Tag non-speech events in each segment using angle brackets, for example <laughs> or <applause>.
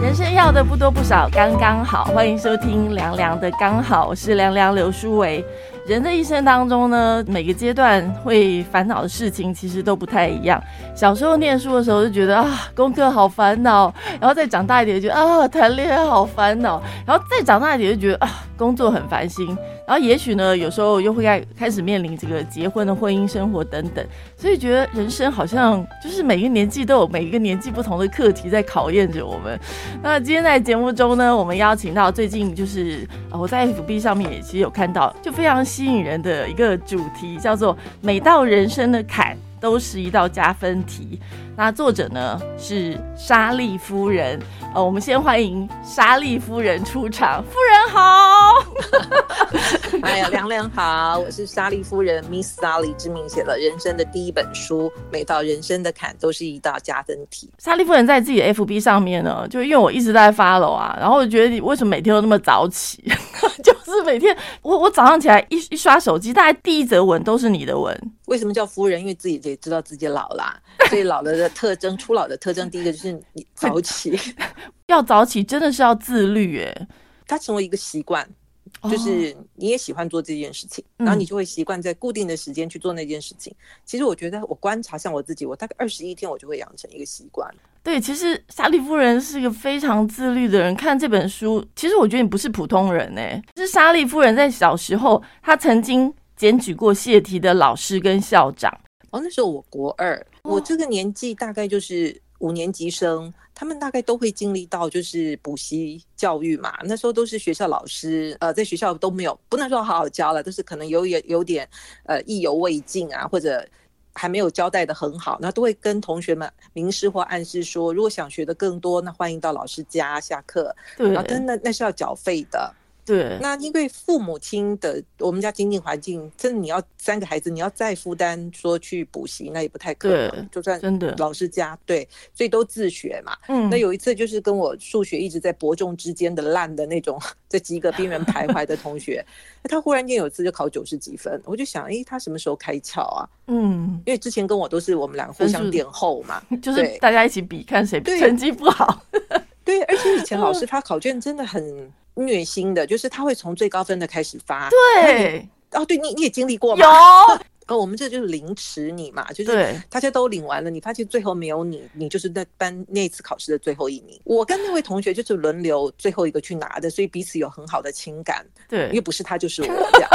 人生要的不多不少，刚刚好。欢迎收听凉凉的刚好，我是凉凉刘书伟。人的一生当中呢，每个阶段会烦恼的事情其实都不太一样。小时候念书的时候就觉得啊，功课好烦恼；然后再长大一点，觉得啊，谈恋爱好烦恼；然后再长大一点，就觉得啊，工作很烦心。然后也许呢，有时候又会开开始面临这个结婚的婚姻生活等等。所以觉得人生好像就是每个年纪都有每一个年纪不同的课题在考验着我们。那今天在节目中呢，我们邀请到最近就是我在 FB 上面也其实有看到，就非常。吸引人的一个主题叫做“每道人生的坎都是一道加分题”。那作者呢是莎莉夫人。呃，我们先欢迎莎莉夫人出场。夫人好。哎呀，凉凉好，我是莎莉夫人，Miss Sally 之名写了人生的第一本书。每道人生的坎都是一道加分题。<laughs> 莎莉夫人在自己的 FB 上面呢，就因为我一直在 follow 啊，然后我觉得你为什么每天都那么早起？<laughs> 就是每天，我我早上起来一一刷手机，大概第一则文都是你的文。为什么叫夫人？因为自己也知道自己老啦，所以老了的特征，初老的特征，第一个就是你早起。<laughs> 要早起真的是要自律哎，它成为一个习惯。就是你也喜欢做这件事情，然后你就会习惯在固定的时间去做那件事情。其实我觉得，我观察像我自己，我大概二十一天，我就会养成一个习惯。对，其实莎莉夫人是一个非常自律的人。看这本书，其实我觉得你不是普通人哎。是莎莉夫人在小时候，她曾经检举过泄题的老师跟校长。哦，那时候我国二，我这个年纪大概就是五年级生。他们大概都会经历到，就是补习教育嘛。那时候都是学校老师，呃，在学校都没有不能说好好教了，都是可能有有有点呃意犹未尽啊，或者还没有交代的很好，那都会跟同学们明示或暗示说，如果想学的更多，那欢迎到老师家下课。对，然后但那那是要缴费的。对，那因为父母亲的我们家经济环境，真的你要三个孩子，你要再负担说去补习，那也不太可能。就算真的老师家，对，所以都自学嘛。嗯，那有一次就是跟我数学一直在伯仲之间的烂的那种，在及格边缘徘徊的同学，他忽然间有一次就考九十几分，我就想，哎，他什么时候开窍啊？嗯，因为之前跟我都是我们两个互相点后嘛，<laughs> 就是大家一起比看谁成绩不好。对，而且以前老师 <laughs> 他考卷真的很。虐心的，就是他会从最高分的开始发。对，哦，对你你也经历过吗？有。<laughs> 哦，我们这就是凌迟你嘛，就是大家都领完了，你发现最后没有你，你就是那班那次考试的最后一名。我跟那位同学就是轮流最后一个去拿的，所以彼此有很好的情感。对，因为不是他就是我这样。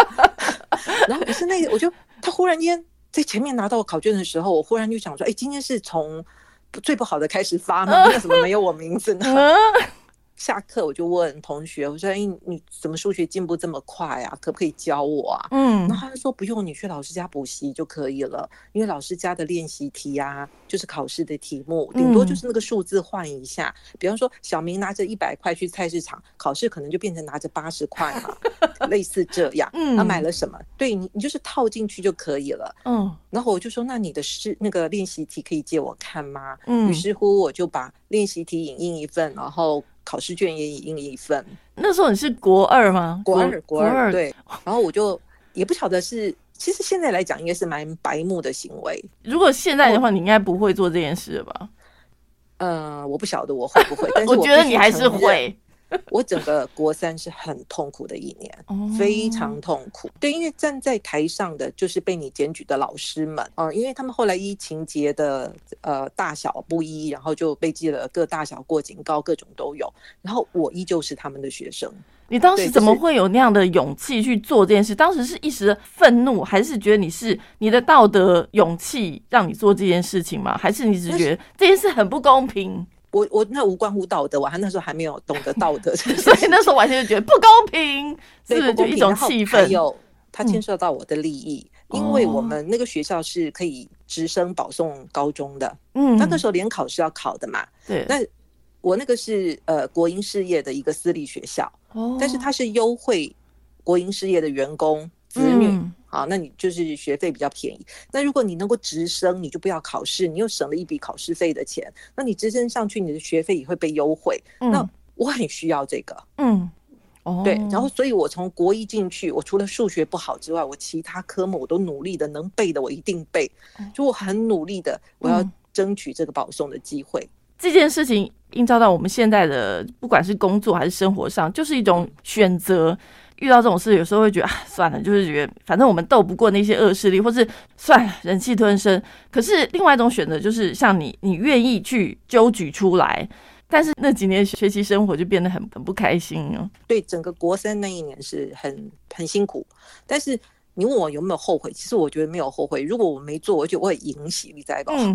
<laughs> 然后不是那个，我就他忽然间在前面拿到考卷的时候，我忽然就想说，哎，今天是从最不好的开始发吗？<laughs> 为什么没有我名字呢？下课我就问同学，我说：“哎，你怎么数学进步这么快啊？可不可以教我啊？”嗯，然后他就说：“不用，你去老师家补习就可以了。因为老师家的练习题啊，就是考试的题目，顶多就是那个数字换一下。比方说，小明拿着一百块去菜市场考试，可能就变成拿着八十块嘛，<laughs> 类似这样。他买了什么？对你，你就是套进去就可以了。嗯，然后我就说：那你的试那个练习题可以借我看吗？嗯，于是乎我就把练习题影印一份，然后。考试卷也印了一份。那时候你是国二吗？国二，国二，对。然后我就也不晓得是，其实现在来讲应该是蛮白目的行为。如果现在的话，你应该不会做这件事吧？呃，我不晓得我会不会，但是我 <laughs> 觉得你还是会。我整个国三是很痛苦的一年，非常痛苦。对，因为站在台上的就是被你检举的老师们，嗯，因为他们后来依情节的呃大小不一，然后就被记了各大小过警告，各种都有。然后我依旧是他们的学生。你当时怎么会有那样的勇气去做这件事？当时是一时愤怒，还是觉得你是你的道德勇气让你做这件事情吗？还是你只觉得这件事很不公平？我我那无关乎道德，我还那时候还没有懂得道德，<laughs> 所以那时候完全就觉得不公平，是就一种气氛。有它牵涉到我的利益，因为我们那个学校是可以直升保送高中的，嗯，那那时候联考是要考的嘛，对。那我那个是呃国营事业的一个私立学校，哦，但是它是优惠国营事业的员工子女。好，那你就是学费比较便宜。那如果你能够直升，你就不要考试，你又省了一笔考试费的钱。那你直升上去，你的学费也会被优惠。那我很需要这个。嗯，哦，对。然后，所以我从国一进去，我除了数学不好之外，我其他科目我都努力的，能背的我一定背。就我很努力的，我要争取这个保送的机会。这件事情映照到我们现在的不管是工作还是生活上，就是一种选择。遇到这种事，有时候会觉得啊，算了，就是觉得反正我们斗不过那些恶势力，或是算了，忍气吞声。可是另外一种选择，就是像你，你愿意去揪举出来。但是那几年学习生活就变得很很不开心哦。对，整个国三那一年是很很辛苦。但是你问我有没有后悔，其实我觉得没有后悔。如果我没做，我就我会赢喜，<laughs> 你在搞？嗯，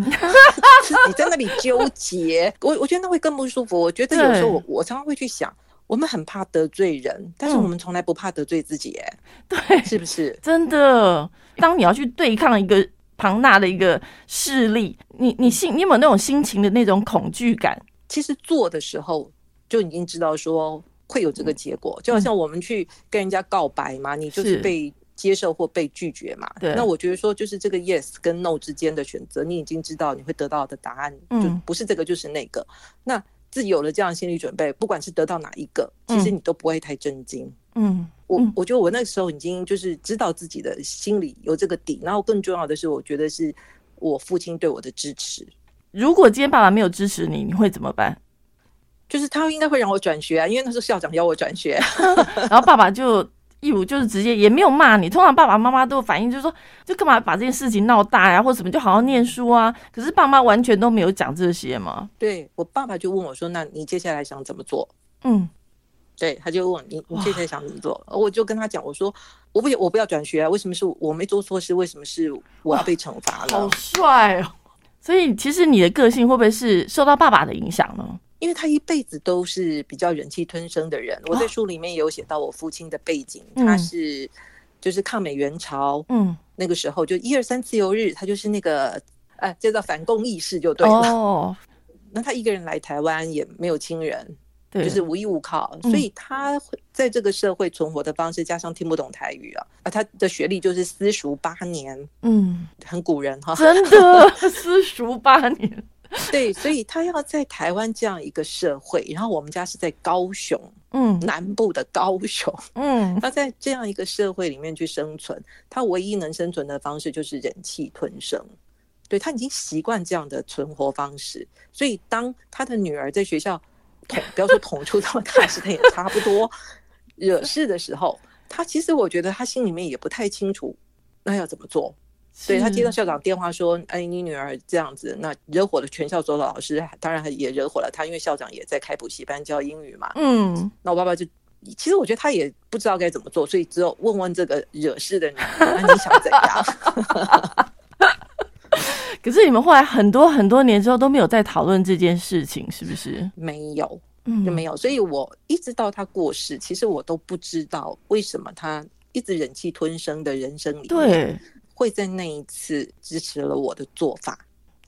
你在那里纠结，我我觉得那会更不舒服。我觉得有时候我我常常会去想。我们很怕得罪人，但是我们从来不怕得罪自己，哎，对，是不是？<laughs> 真的，当你要去对抗一个庞大的一个势力，你你心你有没有那种心情的那种恐惧感？其实做的时候就已经知道说会有这个结果，就好像我们去跟人家告白嘛，你就是被接受或被拒绝嘛。对，那我觉得说就是这个 yes 跟 no 之间的选择，你已经知道你会得到的答案，就不是这个就是那个。那自己有了这样心理准备，不管是得到哪一个，其实你都不会太震惊。嗯，我我觉得我那个时候已经就是知道自己的心里有这个底，然后更重要的是，我觉得是我父亲对我的支持。如果今天爸爸没有支持你，你会怎么办？就是他应该会让我转学啊，因为那时候校长要我转学，<laughs> 然后爸爸就。义务就是直接也没有骂你，通常爸爸妈妈都反应就是说，就干嘛把这件事情闹大呀，或者什么，就好好念书啊。可是爸妈完全都没有讲这些嘛。对我爸爸就问我说：“那你接下来想怎么做？”嗯，对，他就问你：“你接下来想怎么做？”我就跟他讲：“我说我不我不要转学啊，为什么是我没做错事？为什么是我要被惩罚了？”好帅哦！所以其实你的个性会不会是受到爸爸的影响呢？因为他一辈子都是比较忍气吞声的人，我在书里面有写到我父亲的背景，他是就是抗美援朝，嗯，那个时候就一二三自由日，他就是那个哎叫做反共义士就对了。<laughs> 哦，那他一个人来台湾也没有亲人，对，就是无依无靠，所以他在这个社会存活的方式，加上听不懂台语啊，啊，他的学历就是私塾八年，嗯，很古人哈，真的？<laughs> 私塾八年。<laughs> 对，所以他要在台湾这样一个社会，然后我们家是在高雄，嗯，南部的高雄，嗯，<laughs> 他在这样一个社会里面去生存，他唯一能生存的方式就是忍气吞声。对他已经习惯这样的存活方式，所以当他的女儿在学校捅，不要说捅出这么大事，他也差不多惹事的时候，他其实我觉得他心里面也不太清楚那要怎么做。所以他接到校长电话说：“哎，你女儿这样子，那惹火了全校所有的老师，当然也惹火了他，因为校长也在开补习班教英语嘛。”嗯，那我爸爸就，其实我觉得他也不知道该怎么做，所以只有问问这个惹事的女儿，<laughs> 那你想怎样？<laughs> 可是你们后来很多很多年之后都没有再讨论这件事情，是不是？<laughs> 没有，嗯，就没有。所以我一直到他过世，其实我都不知道为什么他一直忍气吞声的人生里面。会在那一次支持了我的做法，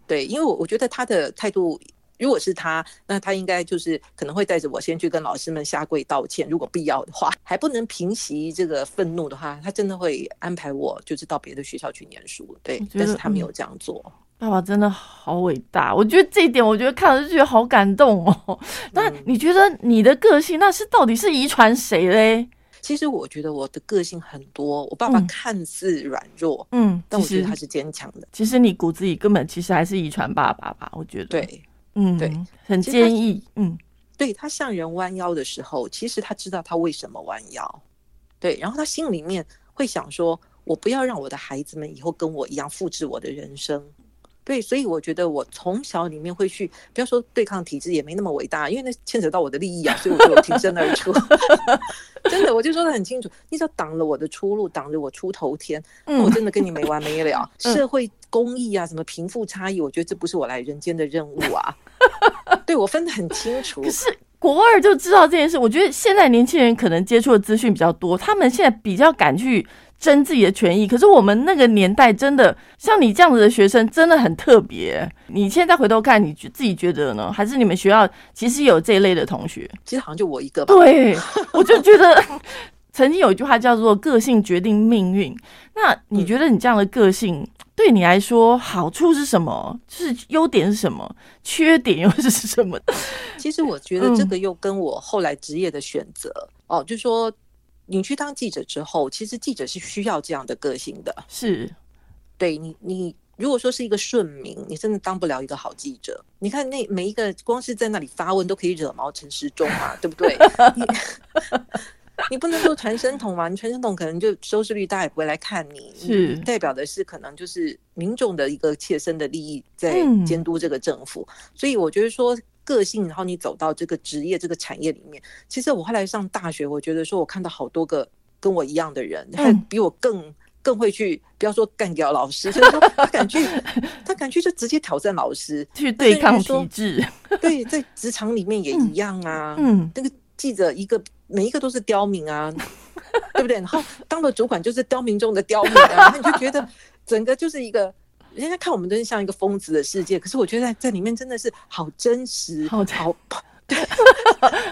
对，因为我我觉得他的态度，如果是他，那他应该就是可能会带着我先去跟老师们下跪道歉，如果必要的话，还不能平息这个愤怒的话，他真的会安排我就是到别的学校去念书，对，但是他没有这样做。爸爸真的好伟大，我觉得这一点，我觉得看了就觉得好感动哦。<laughs> 那你觉得你的个性，那是到底是遗传谁嘞？其实我觉得我的个性很多，我爸爸看似软弱，嗯，但我觉得他是坚强的。其实你骨子里根本其实还是遗传爸爸吧？我觉得对，嗯，对，很坚毅，嗯，对他向人弯腰的时候，其实他知道他为什么弯腰，对，然后他心里面会想说，我不要让我的孩子们以后跟我一样复制我的人生。对，所以我觉得我从小里面会去，不要说对抗体制，也没那么伟大，因为那牵扯到我的利益啊，所以我就挺身而出。<laughs> 真的，我就说的很清楚，你只要挡了我的出路，挡着我出头天，我真的跟你没完没了。<laughs> 社会公益啊，什么贫富差异，我觉得这不是我来人间的任务啊。<laughs> 对我分得很清楚。可是国二就知道这件事，我觉得现在年轻人可能接触的资讯比较多，他们现在比较敢去。争自己的权益，可是我们那个年代真的像你这样子的学生真的很特别。你现在回头看，你自己觉得呢？还是你们学校其实有这一类的同学？其实好像就我一个吧。对，<laughs> 我就觉得曾经有一句话叫做“个性决定命运”。那你觉得你这样的个性对你来说好处是什么？就是优点是什么？缺点又是什么？<laughs> 其实我觉得这个又跟我后来职业的选择哦，就说。你去当记者之后，其实记者是需要这样的个性的。是，对你，你如果说是一个顺民，你真的当不了一个好记者。你看那每一个光是在那里发问都可以惹毛陈时中嘛，对不对？你你不能说传声筒嘛？你传声筒可能就收视率大家也不会来看你，是代表的是可能就是民众的一个切身的利益在监督这个政府。所以我觉得说个性，然后你走到这个职业这个产业里面，其实我后来上大学，我觉得说我看到好多个跟我一样的人，还比我更。更会去，不要说干掉老师，就是说他敢去，<laughs> 他敢去就直接挑战老师，去对抗体制。对，在职场里面也 <laughs> 一样啊。嗯，那个记者一个每一个都是刁民啊，<laughs> 对不对？然后当了主管就是刁民中的刁民啊，你就觉得整个就是一个人家看我们真是像一个疯子的世界，可是我觉得在里面真的是好真实，好 <laughs> 好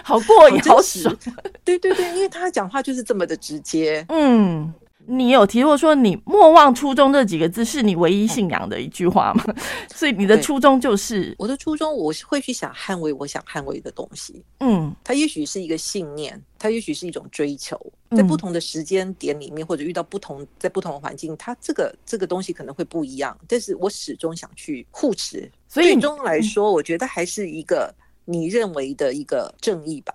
好过瘾，好爽。对对对，因为他讲话就是这么的直接。嗯。你有提过说你莫忘初衷这几个字是你唯一信仰的一句话吗？<laughs> 所以你的初衷就是我的初衷，我是会去想捍卫我想捍卫的东西。嗯，它也许是一个信念，它也许是一种追求，在不同的时间点里面，或者遇到不同在不同的环境，它这个这个东西可能会不一样。但是我始终想去护持。所以最终来说，我觉得还是一个你认为的一个正义吧。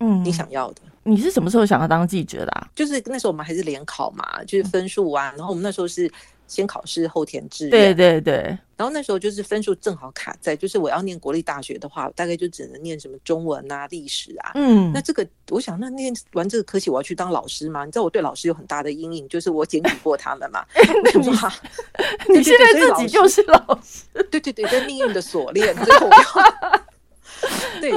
嗯，你想要的。你是什么时候想要当记者的？就是那时候我们还是联考嘛，就是分数啊。然后我们那时候是先考试后填志愿。对对对。然后那时候就是分数正好卡在，就是我要念国立大学的话，大概就只能念什么中文啊、历史啊。嗯。那这个我想，那念完这个科系，我要去当老师吗？你知道我对老师有很大的阴影，就是我检举过他们嘛。<laughs> 你 <laughs> 现在自己就是老师。对对对，在命运的锁链最后。<laughs> 对。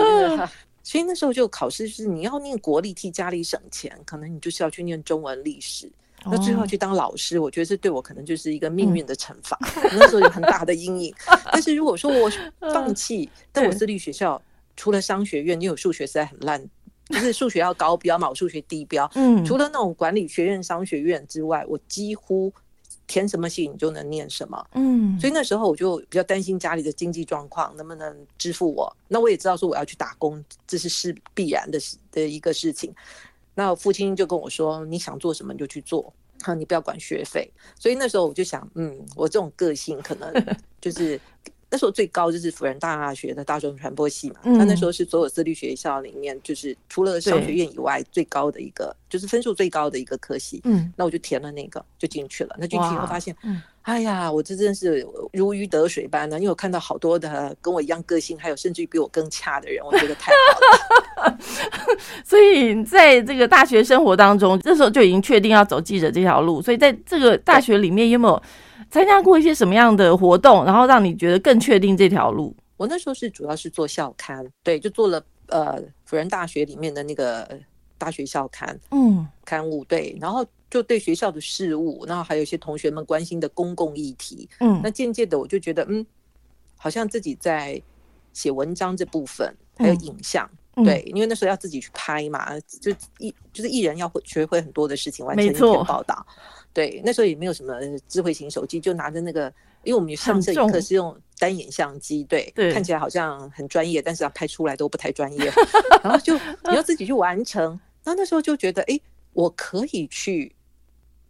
所以那时候就考试，是你要念国立替家里省钱，可能你就是要去念中文历史。那最后去当老师，我觉得这对我可能就是一个命运的惩罚。那时候有很大的阴影。<laughs> 但是如果说我 <laughs> 放弃，但我私立学校除了商学院，因为我数学实在很烂，就是数学要高标嘛，我数学低标。嗯，除了那种管理学院、商学院之外，我几乎。填什么信你就能念什么，嗯，所以那时候我就比较担心家里的经济状况能不能支付我。那我也知道说我要去打工，这是是必然的的一个事情。那父亲就跟我说：“你想做什么你就去做，哈，<laughs> 你不要管学费。”所以那时候我就想，嗯，我这种个性可能 <laughs> 就是。那时候最高就是辅仁大学的大众传播系嘛，他那时候是所有私立学校里面，就是除了商学院以外最高的一个，就是分数最高的一个科系。嗯，那我就填了那个，就进去了。那进去以后发现，哎呀，我这真是如鱼得水般的，因为我看到好多的跟我一样个性，还有甚至于比我更差的人，我觉得太好了。<laughs> 所以在这个大学生活当中，这时候就已经确定要走记者这条路。所以在这个大学里面有没有？参加过一些什么样的活动，然后让你觉得更确定这条路？我那时候是主要是做校刊，对，就做了呃辅仁大学里面的那个大学校刊，嗯，刊物对，然后就对学校的事务，然后还有一些同学们关心的公共议题，嗯，那渐渐的我就觉得，嗯，好像自己在写文章这部分还有影像，对，因为那时候要自己去拍嘛，就艺就是艺人要会学会很多的事情，完成一篇报道。对，那时候也没有什么智慧型手机，就拿着那个，因为我们上摄影课是用单眼相机，对，看起来好像很专业，但是它拍出来都不太专业。<laughs> 然后就你要自己去完成，然后那时候就觉得，哎，我可以去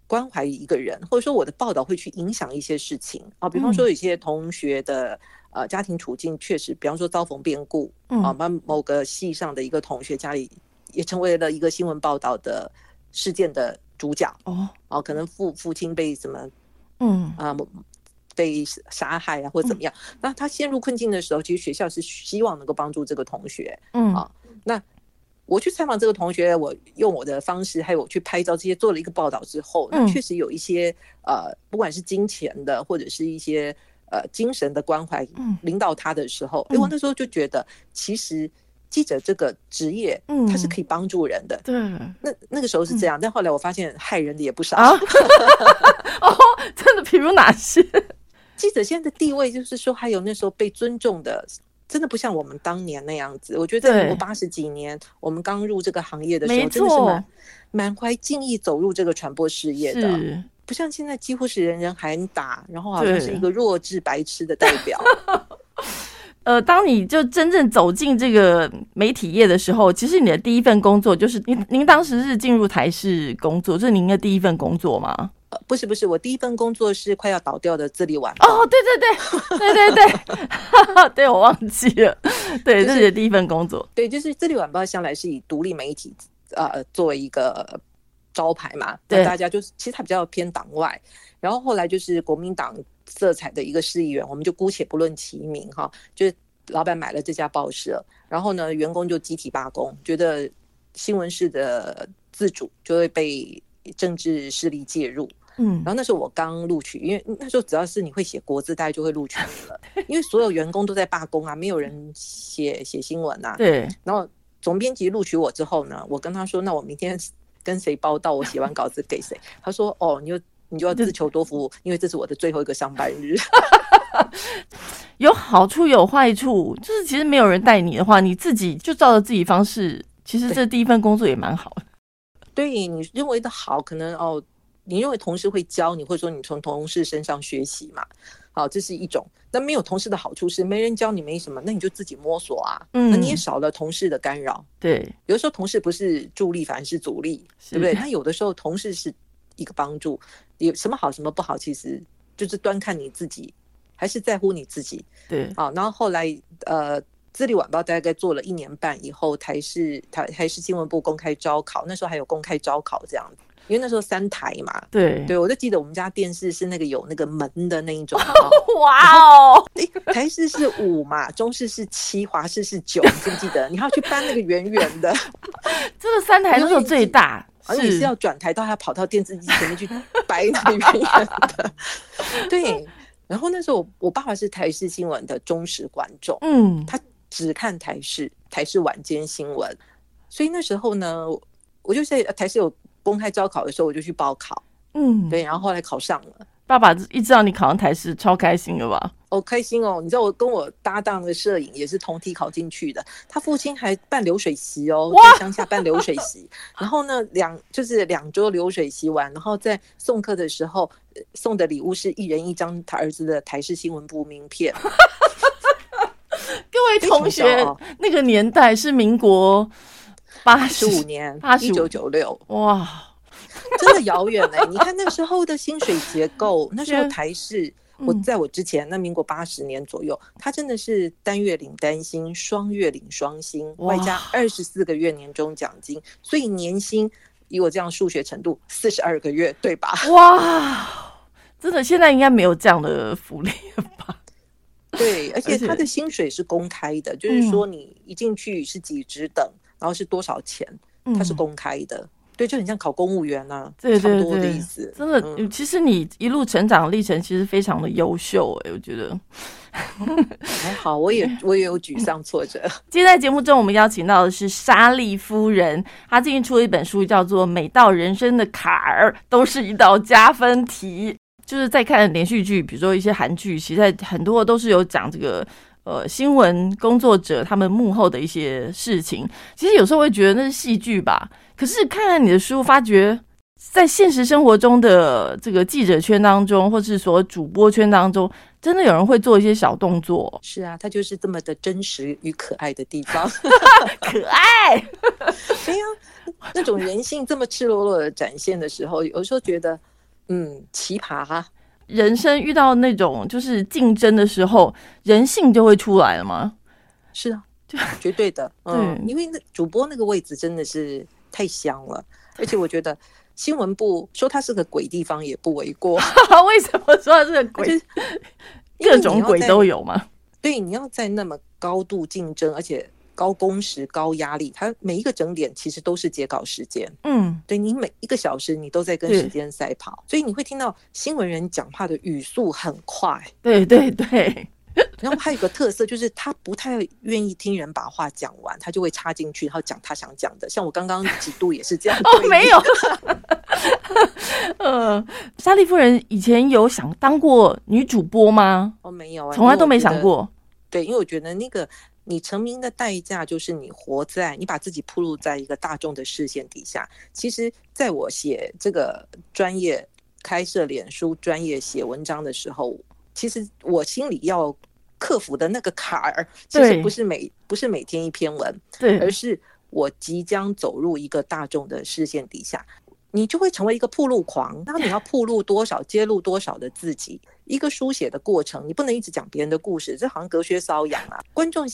关怀一个人，或者说我的报道会去影响一些事情啊。比方说，有些同学的呃家庭处境确实，比方说遭逢变故啊，把某个系上的一个同学家里也成为了一个新闻报道的事件的。主角。哦，哦，可能父父亲被什么，嗯。啊，被杀害啊，或者怎么样？那他陷入困境的时候，其实学校是希望能够帮助这个同学，嗯。啊。那我去采访这个同学，我用我的方式，还有我去拍照这些，做了一个报道之后，那确实有一些呃，不管是金钱的，或者是一些呃精神的关怀，领导他的时候，哎，我那时候就觉得其实。记者这个职业，嗯，他是可以帮助人的，对。那那个时候是这样，但后来我发现害人的也不少啊。<laughs> 哦，真的，比如哪些？记者现在的地位，就是说还有那时候被尊重的，真的不像我们当年那样子。我觉得在民国八十几年，我们刚入这个行业的时候，真的是满满怀敬意走入这个传播事业的，不像现在几乎是人人喊打，然后好像是一个弱智白痴的代表。<laughs> 呃，当你就真正走进这个媒体业的时候，其实你的第一份工作就是您您当时是进入台视工作，这是您的第一份工作吗？呃，不是不是，我第一份工作是快要倒掉的《自立晚报》。哦，对对对对对对，对我忘记了，对，这是第一份工作。对，就是《自立晚报》向来是以独立媒体呃作为一个招牌嘛，对大家就是其实它比较偏党外。然后后来就是国民党色彩的一个市议员，我们就姑且不论其名哈，就是老板买了这家报社，然后呢，员工就集体罢工，觉得新闻室的自主就会被。政治势力介入，嗯，然后那时候我刚录取，因为那时候只要是你会写国字，大家就会录取你了。因为所有员工都在罢工啊，没有人写写新闻啊。对。然后总编辑录取我之后呢，我跟他说：“那我明天跟谁报道？我写完稿子给谁？”他说：“哦，你就你就要自求多福，因为这是我的最后一个上班日。<laughs> ”有好处有坏处，就是其实没有人带你的话，你自己就照着自己方式，其实这第一份工作也蛮好的。对你认为的好，可能哦，你认为同事会教你，或者说你从同事身上学习嘛？好，这是一种。那没有同事的好处是，没人教你没什么，那你就自己摸索啊。嗯，那你也少了同事的干扰。对，有的时候同事不是助力，反而是阻力，对不对？那有的时候同事是一个帮助，有什么好，什么不好，其实就是端看你自己，还是在乎你自己。对，好，然后后来呃。《自立晚报》大概做了一年半以后，台视台台视新闻部公开招考，那时候还有公开招考这样子，因为那时候三台嘛。对对，我就记得我们家电视是那个有那个门的那一种。<laughs> 哇哦！台视是五嘛，中视是七，华视是九，记不记得？你还要去搬那个圆圆的。<laughs> 这个三台都是最大，而你是要转台到他跑到电视机前面去摆那个圆圆的。对，然后那时候我我爸爸是台视新闻的忠实观众，嗯，他。只看台视，台视晚间新闻，所以那时候呢，我就在台视有公开招考的时候，我就去报考，嗯，对，然后后来考上了。爸爸一知道你考上台师，超开心的吧？哦，开心哦！你知道我跟我搭档的摄影也是同梯考进去的，他父亲还办流水席哦，在乡下办流水席，<laughs> 然后呢，两就是两桌流水席完，然后在送客的时候送的礼物是一人一张他儿子的台式新闻部名片。各位同学，那个年代是民国八十五年，一九九六，哇，真的遥远哎！你看那时候的薪水结构，那时候台式，我在我之前，那民国八十年左右，他真的是单月领单薪，双月领双薪，外加二十四个月年终奖金，所以年薪以我这样数学程度，四十二个月，对吧？<laughs> 哇，真的，现在应该没有这样的福利了吧？对，而且他的薪水是公开的，就是说你一进去是几职等，然后是多少钱，他是公开的。对，就很像考公务员啊，对对对的意思。真的，其实你一路成长历程其实非常的优秀哎，我觉得还好。我也 <laughs> 我也有沮丧挫折。今天在节目中，我们邀请到的是莎莉夫人，她最近出了一本书，叫做《每道人生的坎儿都是一道加分题》。就是在看连续剧，比如说一些韩剧，其实很多都是有讲这个呃新闻工作者他们幕后的一些事情。其实有时候会觉得那是戏剧吧，可是看看你的书，发觉在现实生活中的这个记者圈当中，或是说主播圈当中，真的有人会做一些小动作。是啊，它就是这么的真实与可爱的地方 <laughs> <laughs> 可爱。那种人性这么赤裸裸的展现的时候，有时候觉得。嗯，奇葩哈！人生遇到那种就是竞争的时候，人性就会出来了吗？是啊，就绝对的。嗯，因为那主播那个位置真的是太香了，而且我觉得新闻部说它是个鬼地方也不为过。<laughs> 为什么说它是个鬼？各种鬼都有吗？对，你要在那么高度竞争，而且。高工时、高压力，它每一个整点其实都是截稿时间。嗯，对你每一个小时你都在跟时间赛跑，所以你会听到新闻人讲话的语速很快。对对对，<laughs> 然后还有个特色就是他不太愿意听人把话讲完，他就会插进去，然后讲他想讲的。像我刚刚几度也是这样。哦，没有。<laughs> 呃，莎莉夫人以前有想当过女主播吗？哦，没有，从来都没想过。对，因为我觉得那个。你成名的代价就是你活在你把自己铺露在一个大众的视线底下。其实，在我写这个专业开设脸书专业写文章的时候，其实我心里要克服的那个坎儿，其实不是每不是每天一篇文，对，而是我即将走入一个大众的视线底下。你就会成为一个铺路狂。那你要铺路多少，揭露多少的自己？一个书写的过程，你不能一直讲别人的故事，这好像隔靴搔痒啊！观众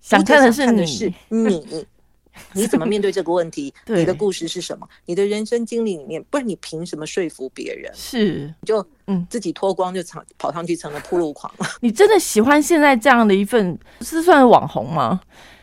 想看的是你，<laughs> 你你怎么面对这个问题？<laughs> 你的故事是什么？你的人生经历里面，不然你凭什么说服别人？是，就嗯，自己脱光就跑跑上去成了铺路狂。你真的喜欢现在这样的一份，是算网红吗？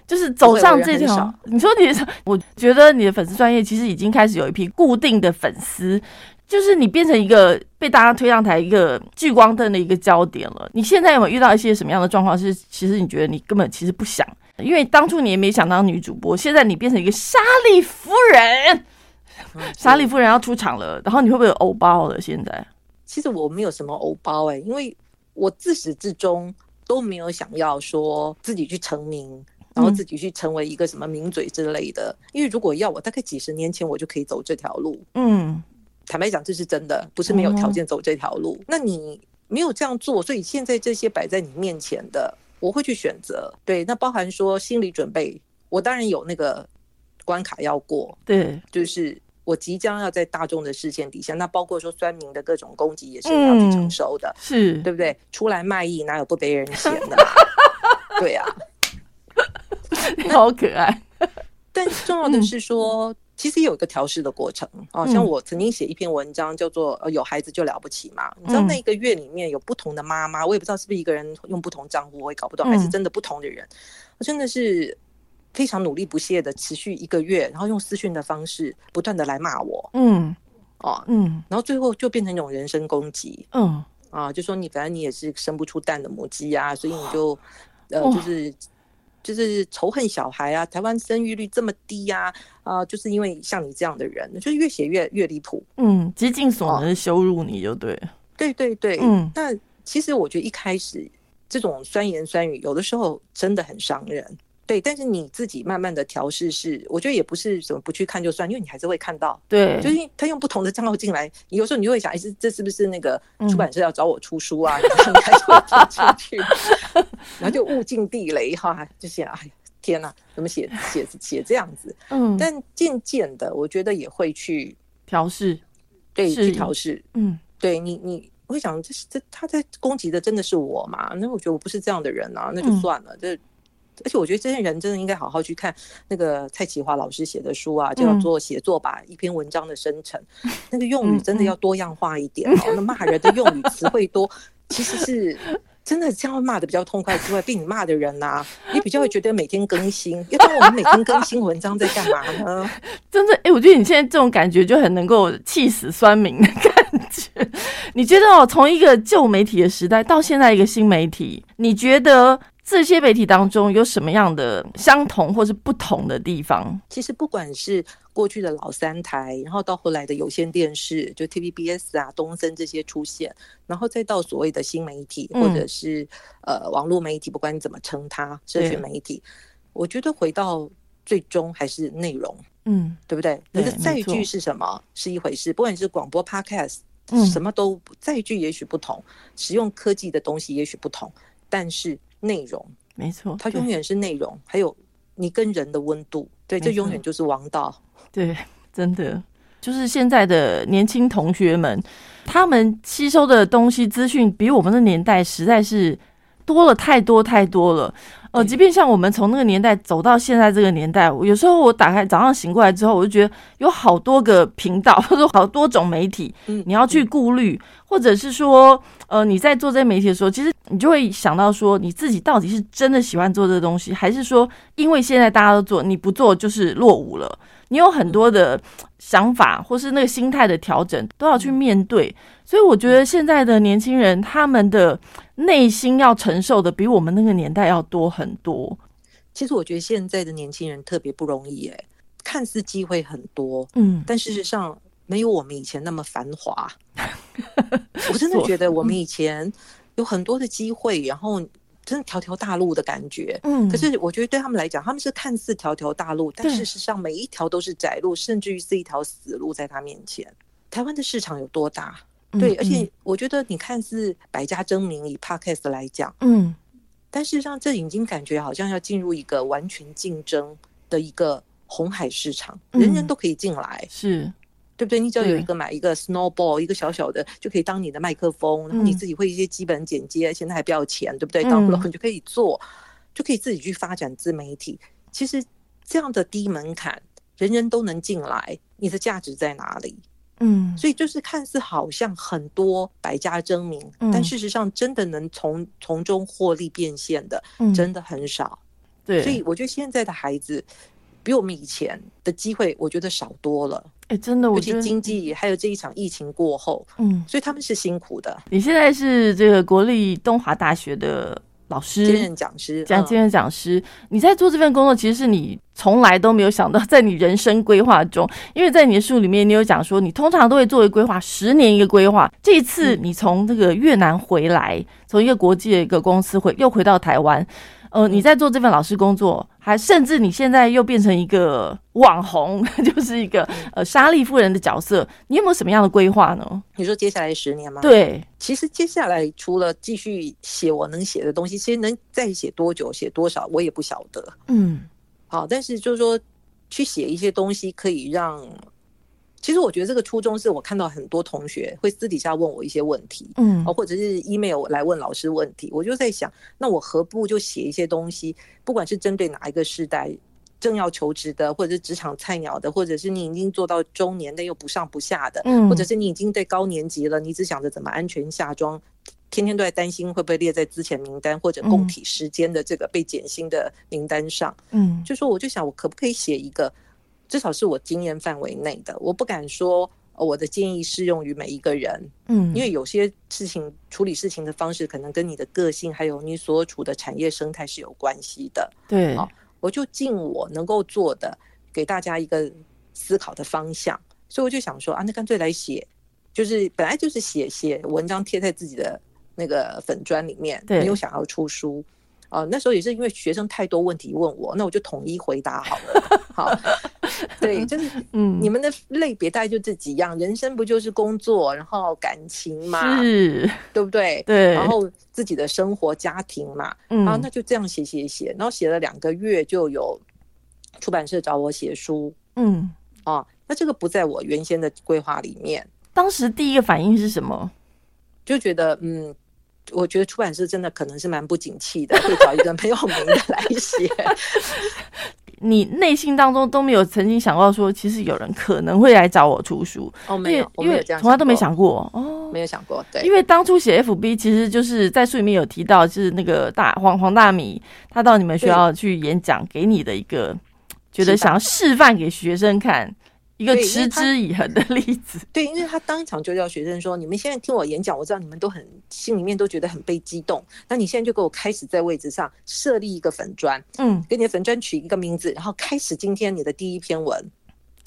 就是走上这条，你说你，我觉得你的粉丝专业其实已经开始有一批固定的粉丝，就是你变成一个被大家推上台一个聚光灯的一个焦点了。你现在有没有遇到一些什么样的状况？是其实你觉得你根本其实不想，因为当初你也没想当女主播，现在你变成一个莎莉夫人，<laughs> 莎莉夫人要出场了，然后你会不会有欧包了？现在其实我没有什么欧包哎，因为我自始至终都没有想要说自己去成名。然后自己去成为一个什么名嘴之类的，因为如果要我，大概几十年前我就可以走这条路。嗯，坦白讲，这是真的，不是没有条件走这条路。那你没有这样做，所以现在这些摆在你面前的，我会去选择。对，那包含说心理准备，我当然有那个关卡要过。对，就是我即将要在大众的视线底下，那包括说酸民的各种攻击，也是要去承受的，是对不对？出来卖艺，哪有不被人嫌的？<laughs> 对呀。你 <laughs> 好可爱，但重要的是说，其实有一个调试的过程啊。像我曾经写一篇文章，叫做“有孩子就了不起”嘛。你知道那一个月里面有不同的妈妈，我也不知道是不是一个人用不同账户，我也搞不懂，还是真的不同的人。我真的是非常努力不懈的持续一个月，然后用私讯的方式不断的来骂我。嗯，哦，嗯，然后最后就变成一种人身攻击。嗯，啊，就说你反正你也是生不出蛋的母鸡啊，所以你就呃就是。就是仇恨小孩啊，台湾生育率这么低呀，啊，就是因为像你这样的人，就越写越越离谱。嗯，极尽所能羞辱你就对。对对对，嗯。那其实我觉得一开始这种酸言酸语，有的时候真的很伤人。对，但是你自己慢慢的调试是，我觉得也不是怎么不去看就算，因为你还是会看到。对，就是他用不同的账号进来，有时候你就会想，哎，这这是不是那个出版社要找我出书啊？<laughs> 然后开始会进去，然后就物尽地雷哈，就写，哎呀，天哪，怎么写写写这样子？<laughs> 嗯，但渐渐的，我觉得也会去调试，对，去调试。嗯，对你你我会想，这是这他在攻击的真的是我嘛？那我觉得我不是这样的人啊，那就算了，这。而且我觉得这些人真的应该好好去看那个蔡启华老师写的书啊，叫做写作吧一篇文章的生成，那个用语真的要多样化一点哦。那骂人的用语词汇多，其实是真的这样骂的比较痛快之外，被你骂的人呐，也比较会觉得每天更新。要不然我们每天更新文章在干嘛呢？<laughs> 真的，哎，我觉得你现在这种感觉就很能够气死酸民的感觉。<laughs> 你觉得哦，从一个旧媒体的时代到现在一个新媒体，你觉得？这些媒体当中有什么样的相同或是不同的地方？其实不管是过去的老三台，然后到后来的有线电视，就 TVBS 啊、东森这些出现，然后再到所谓的新媒体或者是呃网络媒体，不管你怎么称它，社群媒体，我觉得回到最终还是内容，嗯，对不对？你的载具是什么是一回事，不管是广播、Podcast，什么都载具也许不同，使用科技的东西也许不同，但是。内容没错，它永远是内容。还有你跟人的温度，对，这永远就是王道。对，真的就是现在的年轻同学们，他们吸收的东西资讯比我们的年代实在是多了太多太多了。呃，即便像我们从那个年代走到现在这个年代，有时候我打开早上醒过来之后，我就觉得有好多个频道或者好多种媒体，嗯，你要去顾虑，或者是说，呃，你在做这些媒体的时候，其实你就会想到说，你自己到底是真的喜欢做这个东西，还是说，因为现在大家都做，你不做就是落伍了？你有很多的想法，或是那个心态的调整，都要去面对。所以我觉得现在的年轻人，他们的内心要承受的比我们那个年代要多很多。其实我觉得现在的年轻人特别不容易，哎，看似机会很多，嗯，但事实上没有我们以前那么繁华。<laughs> 我真的觉得我们以前有很多的机会，然后真的条条大路的感觉，嗯。可是我觉得对他们来讲，他们是看似条条大路，但事实上每一条都是窄路，甚至于是一条死路在他面前。台湾的市场有多大？对，而且我觉得你看似百家争鸣，以 podcast 来讲，嗯，但事实上这已经感觉好像要进入一个完全竞争的一个红海市场，人人都可以进来。是，对不对？你只要有一个买一个 snowball，一个小小的就可以当你的麦克风，然后你自己会一些基本剪接，现在还不要钱，对不对？当 blog 就可以做，就可以自己去发展自媒体。其实这样的低门槛，人人都能进来，你的价值在哪里？嗯，所以就是看似好像很多百家争鸣，但事实上真的能从从中获利变现的，真的很少。对，所以我觉得现在的孩子比我们以前的机会，我觉得少多了。哎，真的，我觉得经济还有这一场疫情过后，嗯，所以他们是辛苦的。你现在是这个国立东华大学的。老师，兼任讲师，讲兼任讲师。你在做这份工作，其实是你从来都没有想到，在你人生规划中，因为在你的书里面，你有讲说，你通常都会作为规划十年一个规划。这一次，你从这个越南回来，从一个国际的一个公司回，又回到台湾。呃，你在做这份老师工作，还甚至你现在又变成一个网红，<laughs> 就是一个呃莎莉夫人的角色，你有没有什么样的规划呢？你说接下来十年吗？对，其实接下来除了继续写我能写的东西，其实能再写多久、写多少，我也不晓得。嗯，好，但是就是说去写一些东西，可以让。其实我觉得这个初衷是我看到很多同学会私底下问我一些问题，嗯，或者是 email 来问老师问题，我就在想，那我何不就写一些东西，不管是针对哪一个世代正要求职的，或者是职场菜鸟的，或者是你已经做到中年但又不上不下的，嗯，或者是你已经在高年级了，你只想着怎么安全下庄，天天都在担心会不会列在之前名单或者供体时间的这个被减薪的名单上，嗯，就说我就想，我可不可以写一个？至少是我经验范围内的，我不敢说我的建议适用于每一个人，嗯，因为有些事情处理事情的方式可能跟你的个性还有你所处的产业生态是有关系的。对，我就尽我能够做的，给大家一个思考的方向。所以我就想说啊，那干脆来写，就是本来就是写写文章贴在自己的那个粉砖里面，没有想要出书。哦，那时候也是因为学生太多问题问我，那我就统一回答好了。好，<laughs> 对，就是嗯，你们的类别大概就这几样，人生不就是工作，然后感情嘛，是，对不对？对，然后自己的生活家庭嘛，嗯，啊，那就这样写写写，然后写了两个月就有出版社找我写书，嗯，啊，那这个不在我原先的规划里面。当时第一个反应是什么？就觉得嗯。我觉得出版社真的可能是蛮不景气的，会找一个没有名的来写。<laughs> 你内心当中都没有曾经想过说，其实有人可能会来找我出书哦，没有，因为从来都没想过哦，没有想过。对，因为当初写 FB，其实就是在书里面有提到，就是那个大黄黄大米，他到你们学校去演讲，给你的一个觉得想要示范给学生看。一个持之以恒的例子，对，因为他当场就叫学生说：“你们现在听我演讲，我知道你们都很心里面都觉得很被激动。那你现在就给我开始在位置上设立一个粉砖，嗯，给你的粉砖取一个名字，然后开始今天你的第一篇文。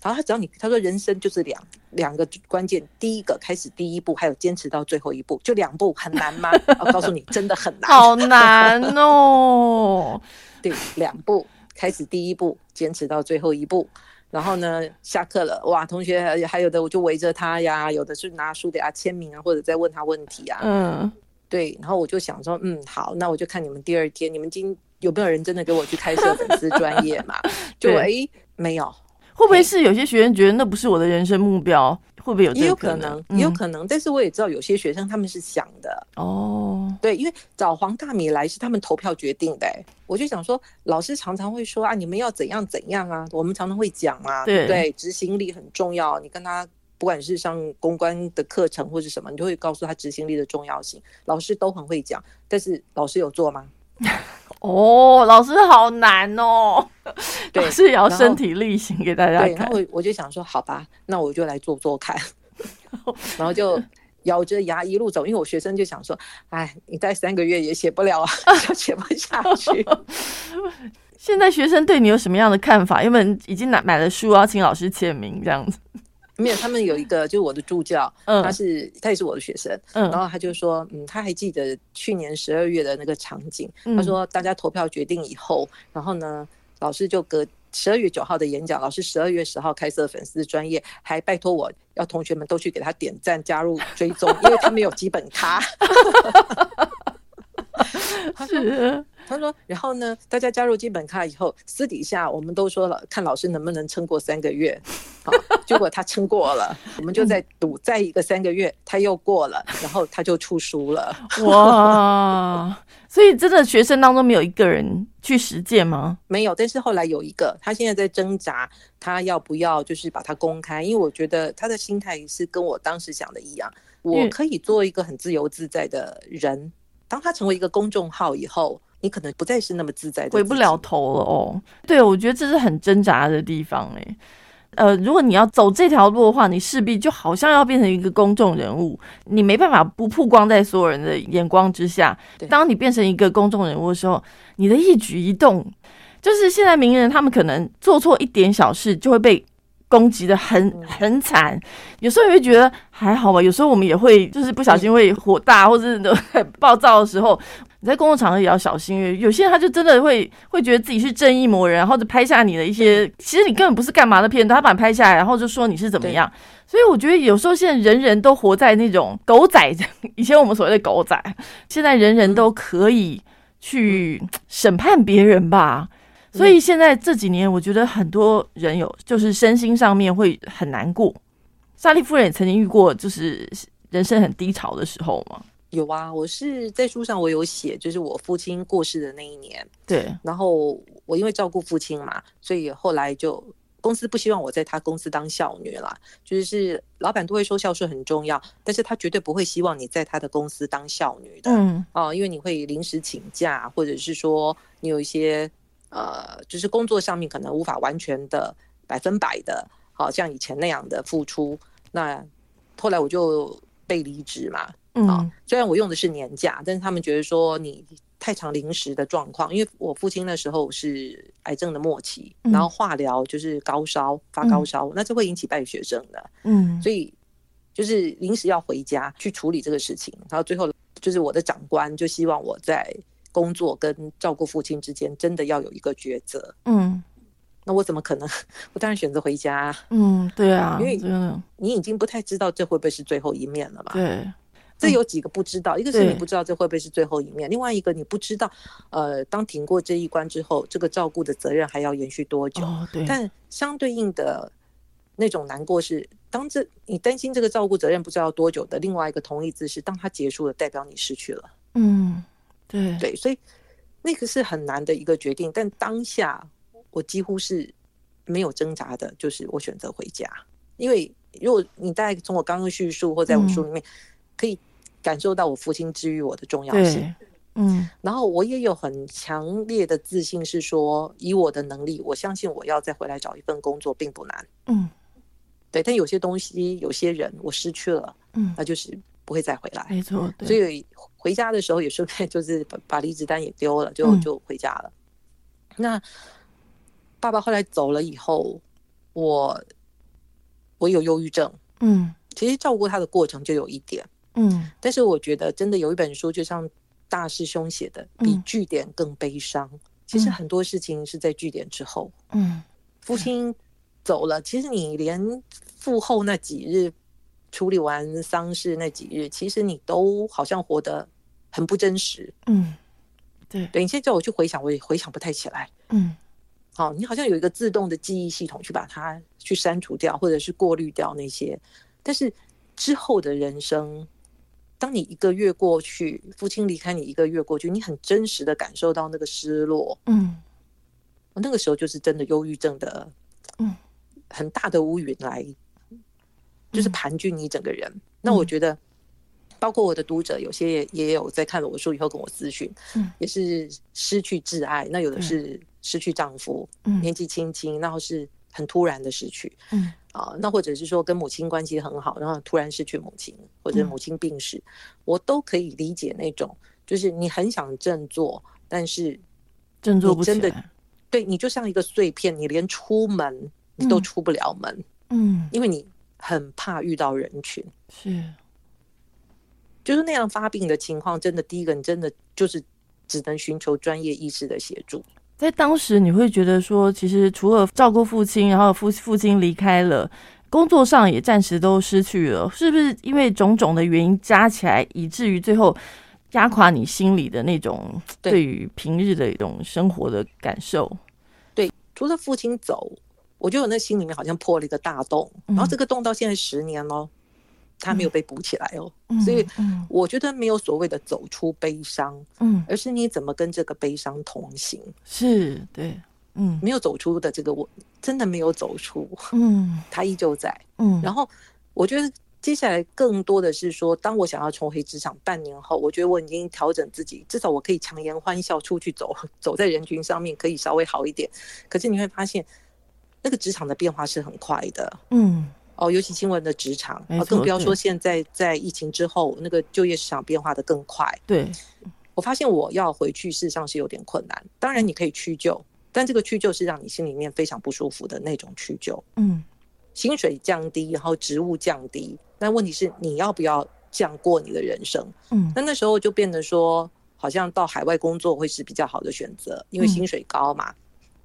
然后他只要你，他说人生就是两两个关键，第一个开始第一步，还有坚持到最后一步，就两步很难吗？<laughs> 我告诉你，真的很难，好难哦。<laughs> 对，两步开始第一步，坚持到最后一步。”然后呢，下课了，哇，同学还还有的我就围着他呀，有的是拿书给他签名啊，或者在问他问题啊。嗯，对。然后我就想说，嗯，好，那我就看你们第二天，你们今有没有人真的给我去开设粉丝专业嘛？<laughs> 就哎，没有。会不会是有些学员觉得那不是我的人生目标？会不会有？也有可能，也有可能。但是我也知道有些学生他们是想的哦。对，因为找黄大米来是他们投票决定的。我就想说，老师常常会说啊，你们要怎样怎样啊？我们常常会讲啊，对不对？执行力很重要。你跟他不管是上公关的课程或是什么，你就会告诉他执行力的重要性。老师都很会讲，但是老师有做吗？<laughs> 哦，老师好难哦，对，是要身体力行给大家看。然后我就想说，好吧，那我就来做做看，<laughs> 然后就咬着牙一路走。因为我学生就想说，哎，你待三个月也写不了啊，<laughs> 就写不下去。现在学生对你有什么样的看法？因为已经买买了书，要请老师签名这样子。没有，他们有一个就是我的助教，他是他也是我的学生，然后他就说，嗯，他还记得去年十二月的那个场景，他说大家投票决定以后，然后呢，老师就隔十二月九号的演讲，老师十二月十号开设粉丝专业，还拜托我要同学们都去给他点赞、加入、追踪，<laughs> 因为他没有基本卡。<laughs> 是。他说：“然后呢？大家加入基本卡以后，私底下我们都说了，看老师能不能撑过三个月。好，结果他撑过了，<laughs> 我们就在赌再一个三个月，他又过了，然后他就出书了。哇！所以真的学生当中没有一个人去实践吗？没有，但是后来有一个，他现在在挣扎，他要不要就是把它公开？因为我觉得他的心态是跟我当时想的一样，我可以做一个很自由自在的人。当他成为一个公众号以后，你可能不再是那么自在，回不了头了哦。对，我觉得这是很挣扎的地方哎。呃，如果你要走这条路的话，你势必就好像要变成一个公众人物，你没办法不曝光在所有人的眼光之下。当你变成一个公众人物的时候，你的一举一动，就是现在名人他们可能做错一点小事就会被攻击的很很惨。有时候也会觉得还好吧，有时候我们也会就是不小心会火大或者很暴躁的时候。你在公共场合也要小心，因为有些人他就真的会会觉得自己是正义魔人，然后就拍下你的一些，其实你根本不是干嘛的片段，他把你拍下来，然后就说你是怎么样。所以我觉得有时候现在人人都活在那种狗仔，<laughs> 以前我们所谓的狗仔，现在人人都可以去审判别人吧。所以现在这几年，我觉得很多人有就是身心上面会很难过。莎莉夫人也曾经遇过，就是人生很低潮的时候嘛。有啊，我是在书上我有写，就是我父亲过世的那一年。对，然后我因为照顾父亲嘛，所以后来就公司不希望我在他公司当孝女啦。就是老板都会说孝顺很重要，但是他绝对不会希望你在他的公司当孝女的。嗯，哦，因为你会临时请假，或者是说你有一些呃，就是工作上面可能无法完全的百分百的，好像以前那样的付出。那后来我就被离职嘛。啊，虽然我用的是年假，但是他们觉得说你太长临时的状况，因为我父亲那时候是癌症的末期，然后化疗就是高烧发高烧，那这会引起败血症的。嗯，所以就是临时要回家去处理这个事情，然后最后就是我的长官就希望我在工作跟照顾父亲之间真的要有一个抉择。嗯，那我怎么可能？<laughs> 我当然选择回家。嗯，对啊，因为你已经不太知道这会不会是最后一面了嘛。对。这有几个不知道，一个是你不知道这会不会是最后一面，另外一个你不知道，呃，当挺过这一关之后，这个照顾的责任还要延续多久？对。但相对应的那种难过是，当这你担心这个照顾责任不知道多久的另外一个同义字是，当它结束了，代表你失去了。嗯，对对，所以那个是很难的一个决定。但当下我几乎是没有挣扎的，就是我选择回家，因为如果你大概从我刚刚叙述或在我书里面可以。感受到我父亲治愈我的重要性，嗯，然后我也有很强烈的自信，是说以我的能力，我相信我要再回来找一份工作并不难，嗯，对。但有些东西，有些人我失去了，嗯，那就是不会再回来，没错。所以回家的时候也顺便就是把 <laughs> 把离职单也丢了，就就回家了。那爸爸后来走了以后，我我有忧郁症，嗯，其实照顾他的过程就有一点。嗯，但是我觉得真的有一本书，就像大师兄写的，比据点更悲伤。其实很多事情是在据点之后。嗯，父亲走了，其实你连父后那几日处理完丧事那几日，其实你都好像活得很不真实。嗯，对。等一下叫我去回想，我也回想不太起来。嗯，好，你好像有一个自动的记忆系统去把它去删除掉，或者是过滤掉那些，但是之后的人生。当你一个月过去，父亲离开你一个月过去，你很真实的感受到那个失落，嗯，那个时候就是真的忧郁症的，嗯，很大的乌云来，就是盘踞你整个人。那我觉得，包括我的读者，有些也也有在看了我书以后跟我咨询，嗯，也是失去挚爱，那有的是失去丈夫，嗯，年纪轻轻，然后是很突然的失去，嗯。啊，那或者是说跟母亲关系很好，然后突然失去母亲，或者母亲病逝，我都可以理解那种，就是你很想振作，但是振作不真的，对你就像一个碎片，你连出门你都出不了门，嗯，因为你很怕遇到人群，是，就是那样发病的情况，真的第一个你真的就是只能寻求专业医师的协助。在当时，你会觉得说，其实除了照顾父亲，然后父父亲离开了，工作上也暂时都失去了，是不是因为种种的原因加起来，以至于最后压垮你心里的那种对于平日的一种生活的感受？对，除了父亲走，我觉得我那心里面好像破了一个大洞，然后这个洞到现在十年了，它没有被补起来哦。所以我觉得没有所谓的走出悲伤，嗯，而是你怎么跟这个悲伤同行。是对，嗯，没有走出的这个，我真的没有走出，嗯，<laughs> 他依旧在，嗯。然后我觉得接下来更多的是说，当我想要重回职场半年后，我觉得我已经调整自己，至少我可以强颜欢笑出去走，<laughs> 走在人群上面可以稍微好一点。可是你会发现。那个职场的变化是很快的，嗯，哦，尤其新闻的职场，更不要说现在在疫情之后，那个就业市场变化的更快。对，我发现我要回去，事实上是有点困难。当然你可以屈就，但这个屈就，是让你心里面非常不舒服的那种屈就。嗯，薪水降低，然后职务降低，那问题是你要不要降过你的人生？嗯，那那时候就变得说，好像到海外工作会是比较好的选择，因为薪水高嘛。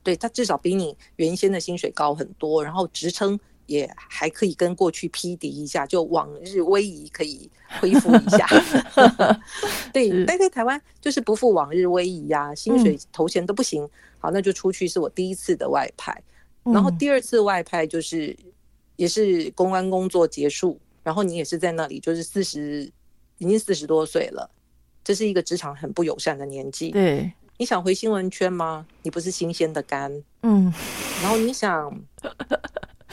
对他至少比你原先的薪水高很多，然后职称也还可以跟过去匹敌一下，就往日威仪可以恢复一下。<laughs> 对，待在台湾就是不复往日威仪呀，薪水头衔都不行。好，那就出去是我第一次的外派，然后第二次外派就是也是公关工作结束，然后你也是在那里，就是四十已经四十多岁了，这是一个职场很不友善的年纪。对。你想回新闻圈吗？你不是新鲜的肝，嗯，然后你想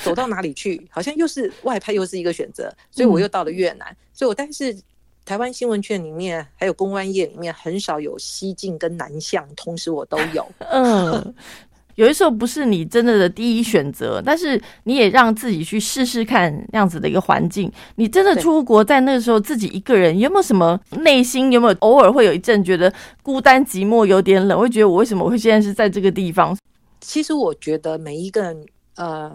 走到哪里去？好像又是外派，又是一个选择，<laughs> 所以我又到了越南。所以我但是台湾新闻圈里面，还有公关业里面，很少有西进跟南向，同时我都有，<laughs> 嗯。有的时候不是你真的的第一选择，但是你也让自己去试试看那样子的一个环境。你真的出国，在那个时候自己一个人，有没有什么内心有没有偶尔会有一阵觉得孤单寂寞，有点冷，会觉得我为什么会现在是在这个地方？其实我觉得每一个人呃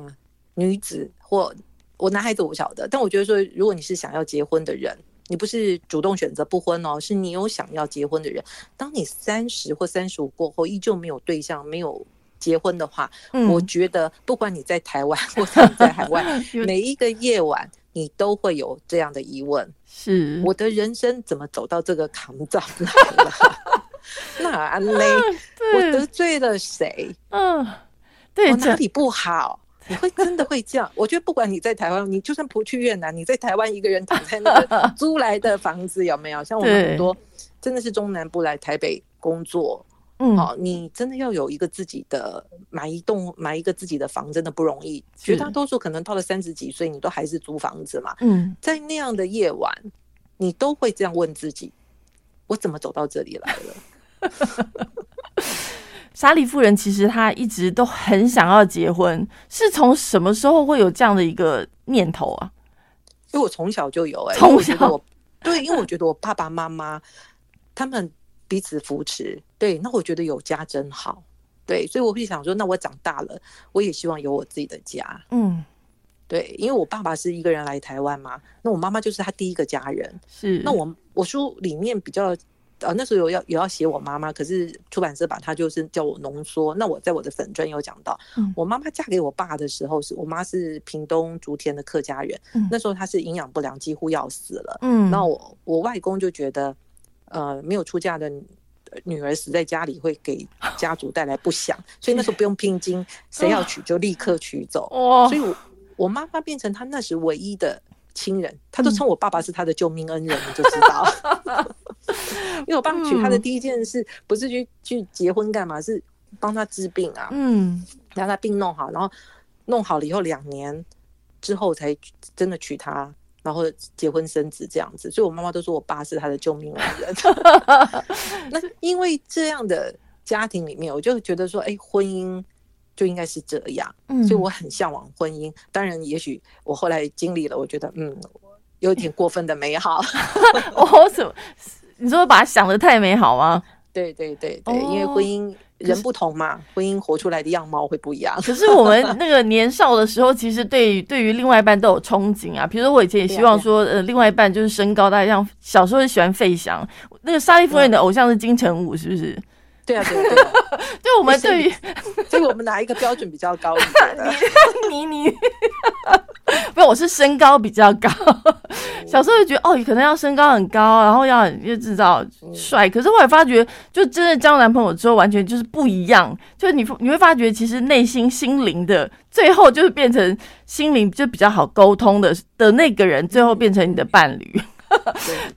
女子或我男孩子我不晓得，但我觉得说，如果你是想要结婚的人，你不是主动选择不婚哦，是你有想要结婚的人。当你三十或三十五过后，依旧没有对象，没有。结婚的话，我觉得不管你在台湾 <laughs> 或者在海外，<laughs> 每一个夜晚你都会有这样的疑问：是我的人生怎么走到这个坎上来了？<laughs> 那安嘞，我得罪了谁？嗯，对，我哪里不好？<laughs> 你会真的会这样？我觉得不管你在台湾，你就算不去越南，你在台湾一个人躺在那个 <laughs> 租来的房子，有没有？像我们很多真的是中南部来台北工作。嗯，好，你真的要有一个自己的买一栋买一个自己的房，真的不容易。绝大多数可能到了三十几岁，你都还是租房子嘛。嗯，在那样的夜晚，你都会这样问自己：我怎么走到这里来了？<laughs> 莎莉夫人其实她一直都很想要结婚，是从什么时候会有这样的一个念头啊？因为我从小就有，哎，从小对，因为我觉得我爸爸妈妈他们。彼此扶持，对，那我觉得有家真好，对，所以我会想说，那我长大了，我也希望有我自己的家，嗯，对，因为我爸爸是一个人来台湾嘛，那我妈妈就是他第一个家人，是，那我我书里面比较，呃，那时候有要有要写我妈妈，可是出版社把它就是叫我浓缩，那我在我的粉专有讲到，我妈妈嫁给我爸的时候，是我妈是屏东竹田的客家人，那时候她是营养不良，几乎要死了，嗯，那我我外公就觉得。呃，没有出嫁的女儿死在家里，会给家族带来不祥，所以那时候不用聘金，谁要娶就立刻娶走。<laughs> 哦，所以我我妈妈变成她那时唯一的亲人，她都称我爸爸是她的救命恩人，你就知道。<laughs> <laughs> 因为我爸娶她的第一件事不是去去结婚干嘛，是帮她治病啊。嗯，让她病弄好，然后弄好了以后两年之后才真的娶她。然后结婚生子这样子，所以我妈妈都说我爸是她的救命恩人。<laughs> 那因为这样的家庭里面，我就觉得说，哎，婚姻就应该是这样，所以我很向往婚姻。当然，也许我后来经历了，我觉得嗯，有点过分的美好。<laughs> 我什么？你说把它想的太美好吗？对对对对，因为婚姻。人不同嘛，婚姻活出来的样貌会不一样。可是我们那个年少的时候，其实对对于另外一半都有憧憬啊。比如说我以前也希望说，呃，另外一半就是身高大，像小时候喜欢费翔，那个沙利夫人的偶像是金城武，是不是？对啊，对啊对啊。<laughs> 就我们对于，所以我们拿一个标准比较高一点。你你 <laughs> 你，<laughs> 不，我是身高比较高。小时候就觉得哦，可能要身高很高，然后要又知道帅。可是后来发觉，就真的交男朋友之后，完全就是不一样。就是你你会发觉，其实内心心灵的最后就是变成心灵就比较好沟通的的那个人，最后变成你的伴侣。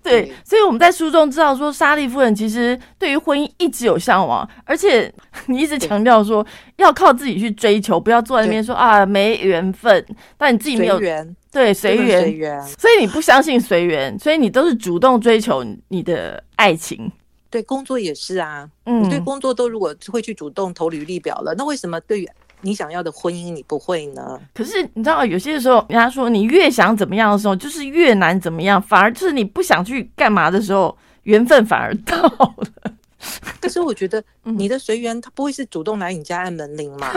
对，所以我们在书中知道说，莎莉夫人其实对于婚姻一直有向往，而且你一直强调说要靠自己去追求，不要坐在那边说啊没缘分，但你自己没有缘，对随缘，所以你不相信随缘，所以你都是主动追求你的爱情。对，工作也是啊，嗯，你对工作都如果会去主动投履历表了，那为什么对于？你想要的婚姻，你不会呢？可是你知道，有些时候，人家说你越想怎么样的时候，就是越难怎么样。反而就是你不想去干嘛的时候，缘分反而到了。可是我觉得 <laughs> 你的随缘，他不会是主动来你家按门铃嘛？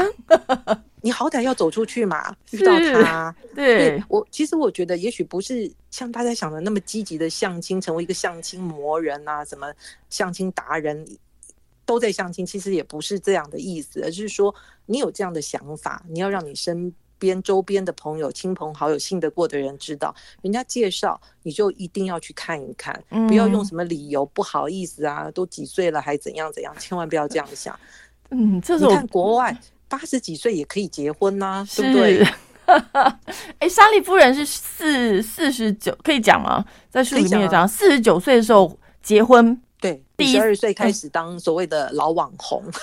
<laughs> 你好歹要走出去嘛，遇到他。<laughs> 对我，其实我觉得，也许不是像大家想的那么积极的相亲，成为一个相亲魔人啊，什么相亲达人。都在相亲，其实也不是这样的意思，而是说你有这样的想法，你要让你身边周边的朋友、亲朋好友、信得过的人知道，人家介绍你就一定要去看一看，不要用什么理由不好意思啊，都几岁了还怎样怎样，千万不要这样想。嗯，这是你看国外八十几岁也可以结婚呐，对不对？<laughs> 哎，莎莉夫人是四四十九，可以讲吗？在书里面有讲，四十九岁的时候结婚。对，十二岁开始当所谓的老网红。<laughs>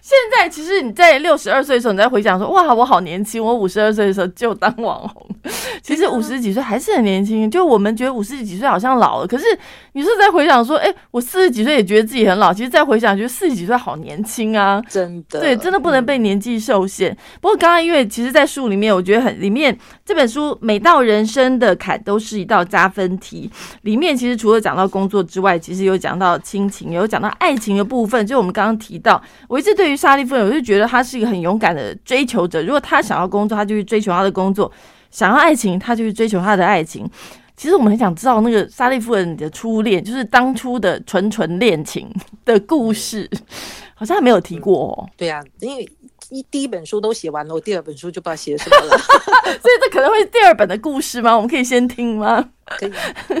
现在其实你在六十二岁的时候，你在回想说，哇，我好年轻！我五十二岁的时候就当网红，<laughs> 其实五十几岁还是很年轻。就我们觉得五十几岁好像老了，可是你是在回想说，哎，我四十几岁也觉得自己很老。其实再回想，觉得四十几岁好年轻啊！真的，对，真的不能被年纪受限。不过刚刚因为其实，在书里面，我觉得很里面这本书每道人生的坎都是一道加分题。里面其实除了讲到工作之外，其实有讲到亲情，有讲到爱情的部分。就我们刚刚提到，我一直对于莎莉夫人，我就觉得她是一个很勇敢的追求者。如果她想要工作，她就去追求她的工作；想要爱情，她就去追求她的爱情。其实我们很想知道那个莎莉夫人的初恋，就是当初的纯纯恋情的故事，<laughs> 好像还没有提过哦。对呀，因为一第一本书都写完了，我第二本书就不知道写什么了，<laughs> 所以这可能会是第二本的故事吗？我们可以先听吗？可以，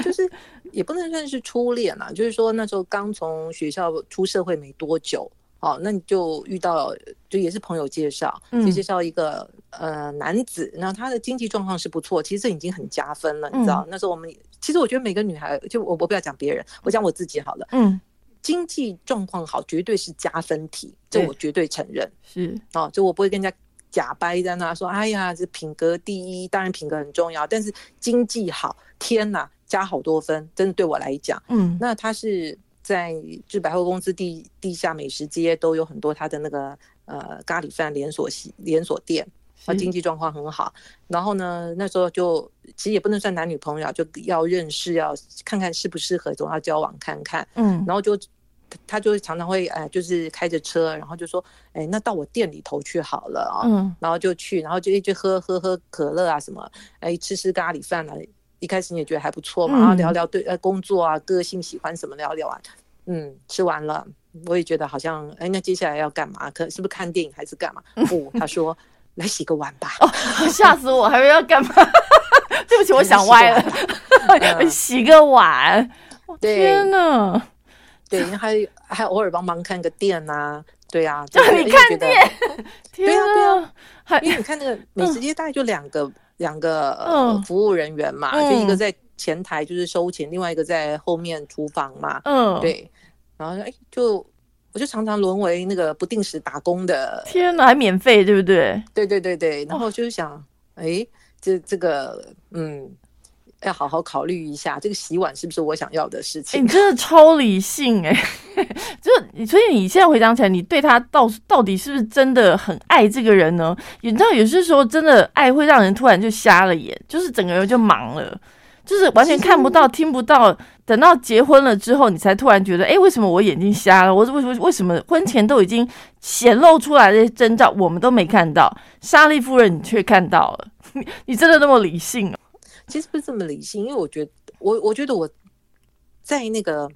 就是也不能算是初恋啦，就是说那时候刚从学校出社会没多久。哦，那你就遇到，就也是朋友介绍，就介绍一个呃男子，然后他的经济状况是不错，其实这已经很加分了，你知道？那时候我们其实我觉得每个女孩，就我我不要讲别人，我讲我自己好了。嗯，经济状况好绝对是加分题，这我绝对承认。是哦，就我不会跟人家假掰在那说，哎呀，这品格第一，当然品格很重要，但是经济好，天哪，加好多分，真的对我来讲，嗯，那他是。在就百货公司地地下美食街都有很多他的那个呃咖喱饭连锁系连锁店，他经济状况很好。然后呢，那时候就其实也不能算男女朋友，就要认识，要看看适不适合，总要交往看看。嗯，然后就他就常常会哎，就是开着车，然后就说哎，那到我店里头去好了啊。嗯，然后就去，然后就一直喝喝喝可乐啊什么，哎吃吃咖喱饭啊。一开始你也觉得还不错嘛，然后聊聊对呃工作啊、个性喜欢什么聊聊啊，嗯，吃完了，我也觉得好像哎，那接下来要干嘛？可是不是看电影还是干嘛？不，他说来洗个碗吧。哦，吓死我！还要干嘛？<laughs> 对不起，我想歪了。<laughs> 洗个碗，天哪！对，还还偶尔帮忙看个店呐，对呀，<laughs> 叫你看店。对呀，对呀，因为你看那个美食街大概就两个。两个服务人员嘛，就一个在前台就是收钱，另外一个在后面厨房嘛。嗯，对。然后哎，就我就常常沦为那个不定时打工的。天哪，还免费，对不对？对对对对。然后就是想，哎，这这个，嗯。要好好考虑一下，这个洗碗是不是我想要的事情？你真的超理性哎，<laughs> 就所以你现在回想起来，你对他到到底是不是真的很爱这个人呢？你知道有些时候真的爱会让人突然就瞎了眼，就是整个人就盲了，就是完全看不到、听不到。等到结婚了之后，你才突然觉得，哎，为什么我眼睛瞎了？我为什么为什么婚前都已经显露出来的征兆，我们都没看到？莎莉夫人，你却看到了，你 <laughs> 你真的那么理性哦？其实不是这么理性，因为我觉得我我觉得我在那个